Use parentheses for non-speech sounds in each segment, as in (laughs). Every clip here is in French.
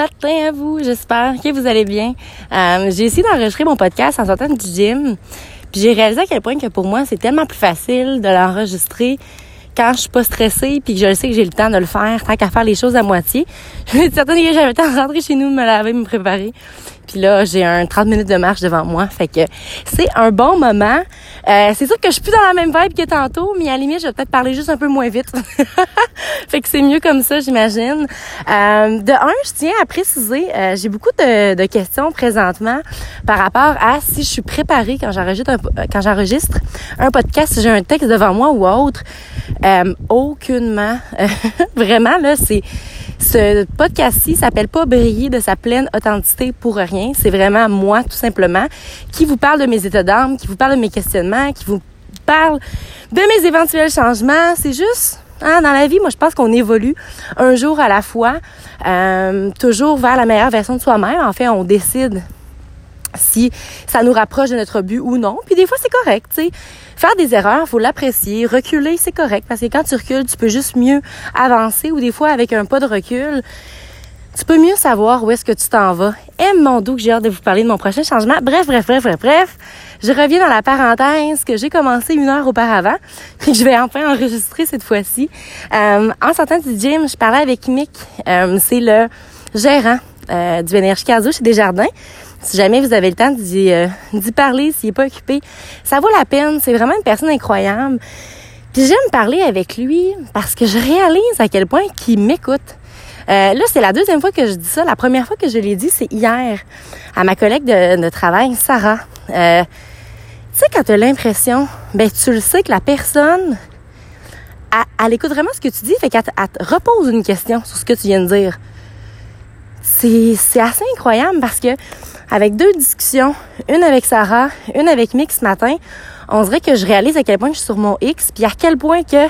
matin à vous. J'espère que vous allez bien. Euh, j'ai essayé d'enregistrer mon podcast en sortant du gym. Puis j'ai réalisé à quel point que pour moi, c'est tellement plus facile de l'enregistrer quand je suis pas stressée puis que je sais que j'ai le temps de le faire, tant qu'à faire les choses à moitié. (laughs) Je suis certaine que j'avais le temps de rentrer chez nous, me laver, me préparer. Puis là, j'ai un 30 minutes de marche devant moi. Fait que c'est un bon moment. Euh, c'est sûr que je suis plus dans la même vibe que tantôt, mais à la limite, je vais peut-être parler juste un peu moins vite. (laughs) fait que c'est mieux comme ça, j'imagine. Euh, de un, je tiens à préciser, euh, j'ai beaucoup de, de, questions présentement par rapport à si je suis préparée quand j'enregistre un, quand j'enregistre un podcast, si j'ai un texte devant moi ou autre. Euh, aucunement. (laughs) Vraiment, là, c'est ce podcast-ci s'appelle pas briller de sa pleine authenticité pour rien. C'est vraiment moi, tout simplement, qui vous parle de mes états d'âme, qui vous parle de mes questionnements, qui vous parle de mes éventuels changements. C'est juste, hein, dans la vie, moi, je pense qu'on évolue un jour à la fois, euh, toujours vers la meilleure version de soi-même. En fait, on décide si ça nous rapproche de notre but ou non. Puis des fois, c'est correct, tu sais. Faire des erreurs, faut l'apprécier. Reculer, c'est correct parce que quand tu recules, tu peux juste mieux avancer ou des fois, avec un pas de recul, tu peux mieux savoir où est-ce que tu t'en vas. Aime mon doux que j'ai hâte de vous parler de mon prochain changement. Bref, bref, bref, bref, bref. Je reviens dans la parenthèse que j'ai commencé une heure auparavant, (laughs) puis que je vais enfin enregistrer cette fois-ci. Euh, en sortant du gym, je parlais avec Mick. Euh, c'est le gérant euh, du Énergie Caso chez Desjardins. Si jamais vous avez le temps d'y, euh, parler, s'il n'est pas occupé, ça vaut la peine. C'est vraiment une personne incroyable. Puis j'aime parler avec lui parce que je réalise à quel point qu'il m'écoute. Euh, là, c'est la deuxième fois que je dis ça. La première fois que je l'ai dit, c'est hier à ma collègue de, de travail, Sarah. Euh, tu sais, quand tu as l'impression, ben tu le sais que la personne, elle, elle écoute vraiment ce que tu dis, fait qu'elle elle te repose une question sur ce que tu viens de dire. C'est, c'est assez incroyable parce que avec deux discussions, une avec Sarah, une avec Mick ce matin, on dirait que je réalise à quel point je suis sur mon X, puis à quel point que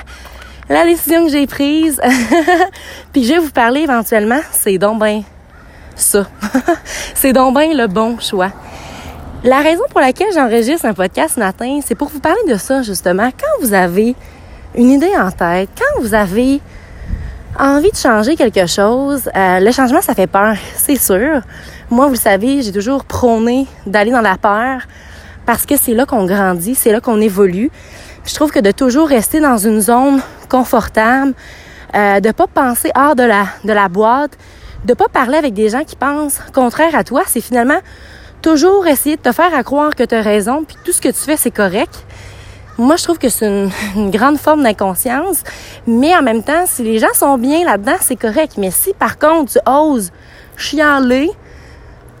la décision que j'ai prise, (laughs) puis je vais vous parler éventuellement, c'est donc ben ça. (laughs) c'est donc ben le bon choix. La raison pour laquelle j'enregistre un podcast ce matin, c'est pour vous parler de ça justement. Quand vous avez une idée en tête, quand vous avez envie de changer quelque chose, euh, le changement, ça fait peur, c'est sûr. Moi, vous savez, j'ai toujours prôné d'aller dans la peur parce que c'est là qu'on grandit, c'est là qu'on évolue. Je trouve que de toujours rester dans une zone confortable, euh, de pas penser hors de la, de la boîte, de pas parler avec des gens qui pensent contraire à toi, c'est finalement toujours essayer de te faire à croire que tu as raison, puis tout ce que tu fais, c'est correct. Moi, je trouve que c'est une, une, grande forme d'inconscience, mais en même temps, si les gens sont bien là-dedans, c'est correct. Mais si par contre, tu oses chialer,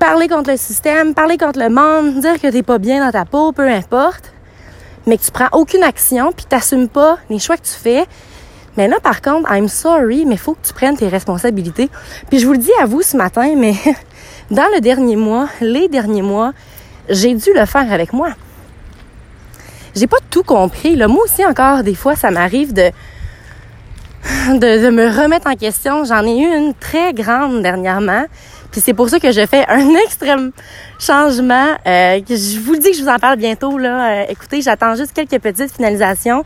parler contre le système, parler contre le monde, dire que t'es pas bien dans ta peau, peu importe, mais que tu prends aucune action, puis t'assumes pas les choix que tu fais, mais là, par contre, I'm sorry, mais faut que tu prennes tes responsabilités. Puis je vous le dis à vous ce matin, mais (laughs) dans le dernier mois, les derniers mois, j'ai dû le faire avec moi j'ai pas tout compris. Là. Moi aussi, encore, des fois, ça m'arrive de, de, de, me remettre en question. J'en ai eu une très grande dernièrement. Puis c'est pour ça que je fais un (laughs) extrême changement. Euh, je vous dis que je vous en parle bientôt. Là. Euh, écoutez, j'attends juste quelques petites finalisations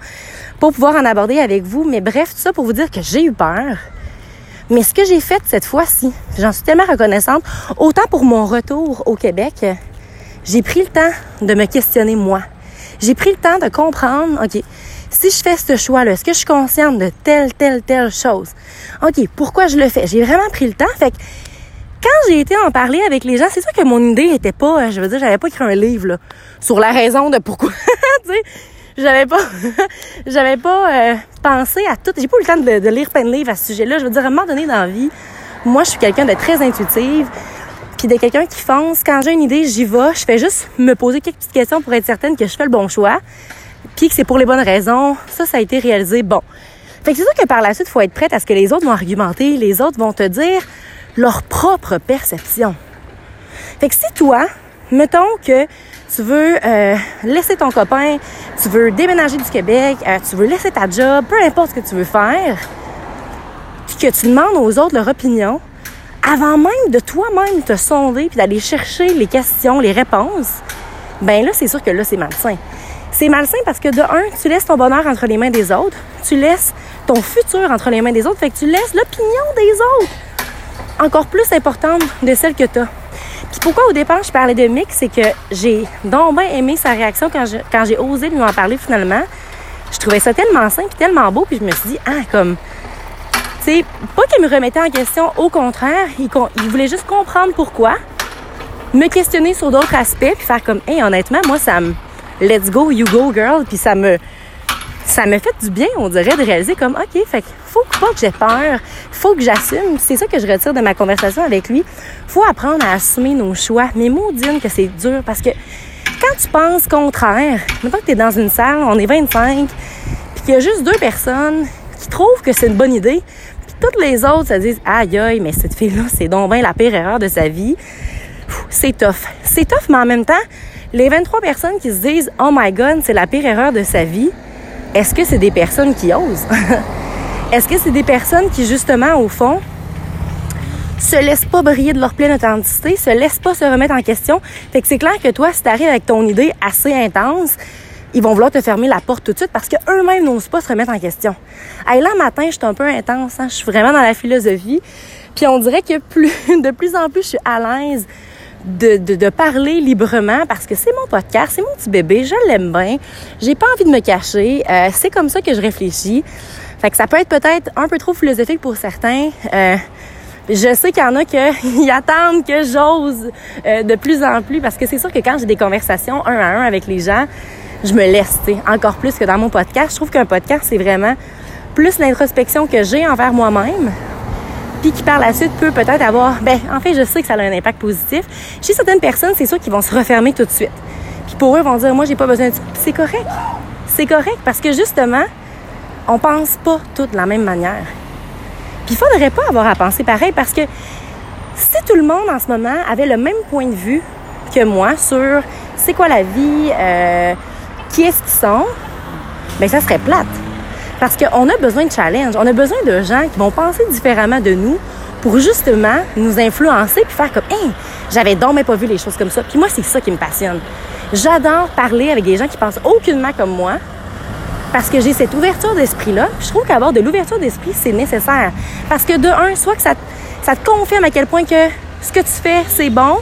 pour pouvoir en aborder avec vous. Mais bref, tout ça pour vous dire que j'ai eu peur. Mais ce que j'ai fait cette fois-ci, j'en suis tellement reconnaissante, autant pour mon retour au Québec, j'ai pris le temps de me questionner moi. J'ai pris le temps de comprendre, OK, si je fais ce choix-là, est-ce que je suis consciente de telle, telle, telle chose? OK, pourquoi je le fais? J'ai vraiment pris le temps. Fait quand j'ai été en parler avec les gens, c'est sûr que mon idée était pas, je veux dire, j'avais pas écrit un livre là, sur la raison de pourquoi. (laughs) tu sais, j'avais pas, (laughs) j'avais pas euh, pensé à tout. J'ai pas eu le temps de, lire plein de livres à ce sujet-là. Je veux dire, à un moment donné dans moi, je suis quelqu'un de très intuitive puis de quelqu'un qui fonce. Quand j'ai une idée, j'y vais. Je fais juste me poser quelques petites questions pour être certaine que je fais le bon choix, puis que c'est pour les bonnes raisons. Ça, ça a été réalisé. Bon. Fait que c'est sûr que par la suite, faut être prête à ce que les autres vont argumenter, les autres vont te dire leur propre perception. Fait que si toi, mettons que tu veux euh, laisser ton copain, tu veux déménager du Québec, euh, tu veux laisser ta job, peu importe ce que tu veux faire, puis que tu demandes aux autres leur opinion, avant même de toi-même te sonder puis d'aller chercher les questions, les réponses, ben là, c'est sûr que là, c'est malsain. C'est malsain parce que de un, tu laisses ton bonheur entre les mains des autres, tu laisses ton futur entre les mains des autres, fait que tu laisses l'opinion des autres encore plus importante de celle que tu as. Puis pourquoi au départ je parlais de Mick, c'est que j'ai donc bien aimé sa réaction quand, quand j'ai osé lui en parler finalement. Je trouvais ça tellement simple et tellement beau, puis je me suis dit, ah, comme, tu sais, pas qu'il me remettait en question, au contraire, il, voulait juste comprendre pourquoi, me questionner sur d'autres aspects, puis faire comme, hey, honnêtement, moi, ça me, let's go, you go, girl, puis ça me, ça me fait du bien, on dirait, de réaliser comme, OK, fait faut pas que j'ai peur, faut que j'assume. C'est ça que je retire de ma conversation avec lui. Faut apprendre à assumer nos choix. Mais maudine que c'est dur parce que quand tu penses contraire, maintenant que tu es dans une salle, on est 25, puis qu'il y a juste deux personnes qui trouvent que c'est une bonne idée, puis toutes les autres se disent aïe aïe, mais cette fille-là, c'est donc bien la pire erreur de sa vie. C'est tough. C'est tough, mais en même temps, les 23 personnes qui se disent oh my god, c'est la pire erreur de sa vie, est-ce que c'est des personnes qui osent? (laughs) Est-ce que c'est des personnes qui, justement, au fond, se laissent pas briller de leur pleine authenticité, se laissent pas se remettre en question? Fait que c'est clair que toi, si t'arrives avec ton idée assez intense, ils vont vouloir te fermer la porte tout de suite parce qu'eux-mêmes n'osent pas se remettre en question. Hey, là, matin, je suis un peu intense, hein? je suis vraiment dans la philosophie. Puis on dirait que plus, (laughs) de plus en plus, je suis à l'aise de, de, de, parler librement parce que c'est mon podcast, c'est mon petit bébé, je l'aime bien, j'ai pas envie de me cacher, euh, c'est comme ça que je réfléchis. Fait que ça peut être peut-être un peu trop philosophique pour certains. Euh, je sais qu'il y en a qui (laughs) attendent que j'ose euh, de plus en plus parce que c'est sûr que quand j'ai des conversations un à un avec les gens, je me laisse, encore plus que dans mon podcast. Je trouve qu'un podcast, c'est vraiment plus l'introspection que j'ai envers moi-même, puis qui par la suite peut peut-être avoir, ben en fait je sais que ça a un impact positif. Chez certaines personnes, c'est sûr qu'ils vont se refermer tout de suite. Puis pour eux, ils vont dire, moi j'ai pas besoin de c'est correct, c'est correct parce que justement, on pense pas toutes de la même manière. Puis il faudrait pas avoir à penser pareil parce que si tout le monde en ce moment avait le même point de vue que moi sur c'est quoi la vie, euh, qui est-ce qu'ils sont, ben ça serait plate. Parce qu'on a besoin de challenge. On a besoin de gens qui vont penser différemment de nous pour justement nous influencer puis faire comme, hey, j'avais donc même pas vu les choses comme ça. Puis moi, c'est ça qui me passionne. J'adore parler avec des gens qui pensent aucunement comme moi parce que j'ai cette ouverture d'esprit-là. Je trouve qu'avoir de l'ouverture d'esprit, c'est nécessaire. Parce que de un, soit que ça, ça te confirme à quel point que ce que tu fais, c'est bon,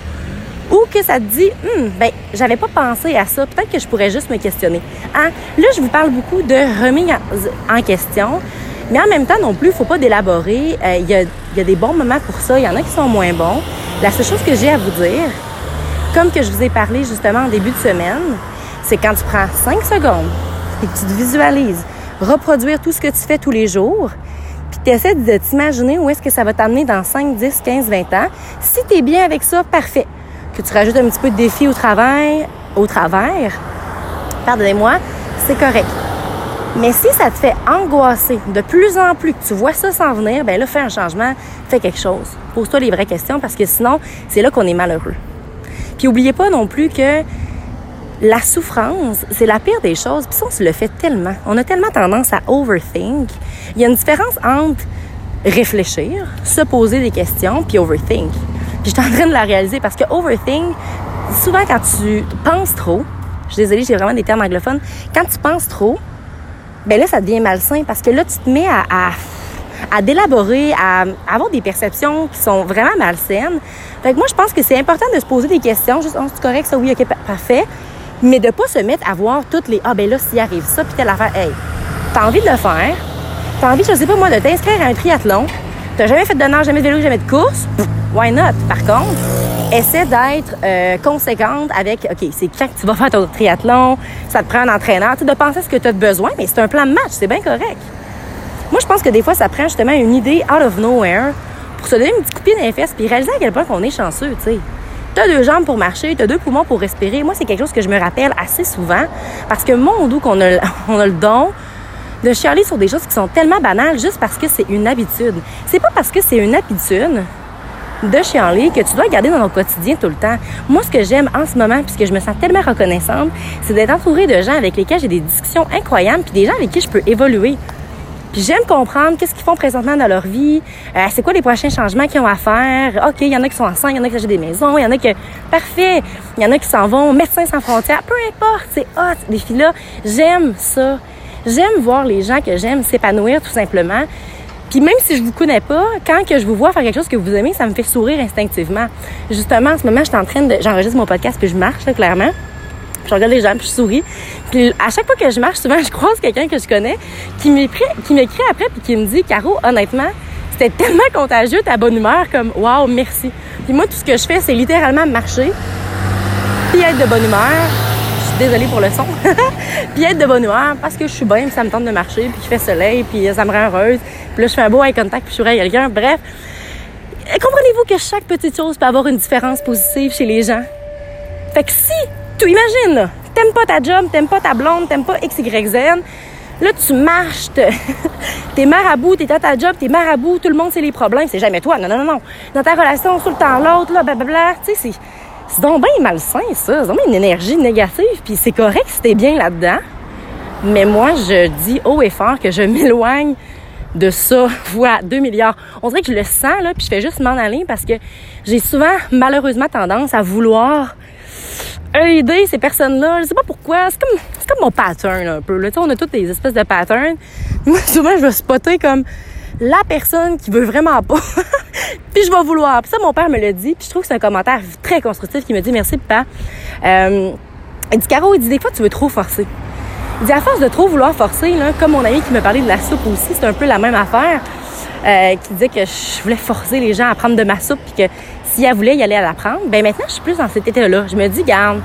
ou que ça te dit, hum, ben, j'avais pas pensé à ça, peut-être que je pourrais juste me questionner. Hein? Là, je vous parle beaucoup de remise en question, mais en même temps non plus, il faut pas d'élaborer. Euh, il y, a, y, a, des bons moments pour ça, il y en a qui sont moins bons. La seule chose que j'ai à vous dire, comme que je vous ai parlé justement en début de semaine, c'est quand tu prends 5 secondes et que tu te visualises reproduire tout ce que tu fais tous les jours, puis tu essaies de t'imaginer où est-ce que ça va t'amener dans 5, 10, 15, 20 ans. Si tu es bien avec ça, parfait que tu rajoutes un petit peu de défi au travail, au travers, pardonnez-moi, c'est correct. Mais si ça te fait angoisser de plus en plus, que tu vois ça s'en venir, ben là, fais un changement, fais quelque chose. Pose-toi les vraies questions parce que sinon, c'est là qu'on est malheureux. Puis oubliez pas non plus que la souffrance, c'est la pire des choses. Puis ça, on se le fait tellement. On a tellement tendance à overthink. Il y a une différence entre réfléchir, se poser des questions, puis overthink. Puis j'étais en train de la réaliser parce que overthink, souvent quand tu penses trop, je suis désolée, j'ai vraiment des termes anglophones, quand tu penses trop, ben là, ça devient malsain parce que là, tu te mets à, à, à d'élaborer, à, avoir des perceptions qui sont vraiment malsaines. Fait que moi, je pense que c'est important de se poser des questions, juste, oh, c'est correct, ça, oui, ok, parfait, mais de pas se mettre à voir toutes les, ah ben là, s'il arrive ça, puis telle affaire, hey, t'as envie de le faire, t'as envie, je sais pas moi, de t'inscrire à un triathlon, t'as jamais fait de nage, jamais de vélo, jamais de course, why not? Par contre, essaie d'être euh, conséquente avec, OK, c'est quand tu vas faire ton triathlon, ça te prend un entraîneur, tu de penser à ce que tu as besoin, mais c'est un plan de match, c'est bien correct. Moi, je pense que des fois, ça prend justement une idée out of nowhere pour se donner une petite copie dans fesses puis réaliser à quel point on est chanceux, tu sais. T'as deux jambes pour marcher, t'as deux poumons pour respirer. Moi, c'est quelque chose que je me rappelle assez souvent parce que mon doux qu'on a, (laughs) on a le don de chialer sur des choses qui sont tellement banales juste parce que c'est une habitude. C'est pas parce que c'est une habitude de chialer que tu dois garder dans ton quotidien tout le temps. Moi, ce que j'aime en ce moment, puisque je me sens tellement reconnaissante, c'est d'être entourée de gens avec lesquels j'ai des discussions incroyables, puis des gens avec qui je peux évoluer. Puis j'aime comprendre qu'est-ce qu'ils font présentement dans leur vie, euh, c'est quoi les prochains changements qu'ils ont à faire? OK, il y en a qui sont enceintes, il y en a qui achètent des maisons, il y en a qui... Parfait! Il y en a qui s'en vont, médecins sans frontières, peu importe, c'est hot, des filles-là. J'aime ça. J'aime voir les gens que j'aime s'épanouir tout simplement. Puis même si je vous connais pas, quand que je vous vois faire quelque chose que vous aimez, ça me fait sourire instinctivement. Justement, en ce moment, je suis en train de... J'enregistre mon podcast, puis je marche, là, clairement. Je regarde les gens, puis je souris. Puis à chaque fois que je marche, souvent, (laughs) je croise quelqu'un que je connais qui m'écrit, après, puis qui me dit, Caro, honnêtement, c'était tellement contagieux, ta bonne humeur, comme, waouh, merci. Puis moi, tout ce que je fais, c'est littéralement marcher, puis être de bonne humeur. Je suis désolée pour le son. (laughs) puis être de bonne humeur parce que je suis bien, puis ça me tente de marcher, puis qu'il fait soleil, puis ça me rend heureuse. Puis là, je fais un beau eye contact, puis je suis à quelqu'un. Bref, comprenez-vous que chaque petite chose peut avoir une différence positive chez les gens? Fait que si, tu imagines, t'aimes pas ta job, t'aimes pas ta blonde, t'aimes pas X, Y, Z, Là, tu marches, (laughs) t'es marabout, t'es à ta job, t'es marabout, tout le monde sait les problèmes, c'est jamais toi. Non, non, non, non. Dans ta relation, tout le temps l'autre, là, blablabla, tu sais, c'est, c'est donc bien malsain, ça. C'est donc une énergie négative, puis c'est correct si t'es bien là-dedans. Mais moi, je dis haut et fort que je (laughs) m'éloigne de ça, voilà, 2 milliards. On dirait que je le sens, là, puis je fais juste m'en aller parce que j'ai souvent, malheureusement, tendance à vouloir aider ces personnes-là. Je sais pas pourquoi. C'est comme, c'est comme mon pattern, un peu, là. Tu sais, on a toutes des espèces de patterns. (laughs) Moi, souvent, je vais spotter comme la personne qui veut vraiment pas. (laughs) puis je vais vouloir. Puis ça, mon père me l'a dit. Puis je trouve que c'est un commentaire très constructif qui me dit merci, papa. Euh, il dit, Caro, il dit, des fois, tu veux trop forcer. Il dit, à force de trop vouloir forcer, là, comme mon ami qui me parlait de la soupe aussi, c'est un peu la même affaire. Euh, qui disait que je voulais forcer les gens à prendre de ma soupe puis que si elle voulait y aller à la prendre, ben maintenant je suis plus dans cet état-là. Je me dis, garde,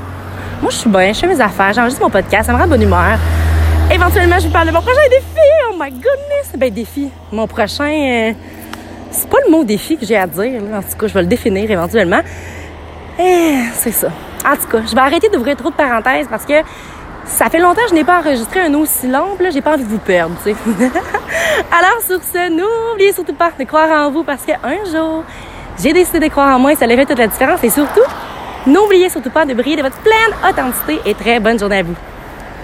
moi je suis bien, je fais mes affaires, j'enregistre mon podcast, ça me rend bonne humeur. Éventuellement, je vous parle de mon prochain défi. Oh my goodness! Ben, défi. Mon prochain. Euh, c'est pas le mot défi que j'ai à dire. En tout cas, je vais le définir éventuellement. Eh, c'est ça. En tout cas, je vais arrêter d'ouvrir trop de parenthèses parce que ça fait longtemps que je n'ai pas enregistré un aussi long, là, j'ai pas envie de vous perdre, tu sais. (laughs) Alors, sur ce, n'oubliez surtout pas de croire en vous parce qu'un jour, j'ai décidé de croire en moi et ça a fait toute la différence. Et surtout, n'oubliez surtout pas de briller de votre pleine authenticité et très bonne journée à vous.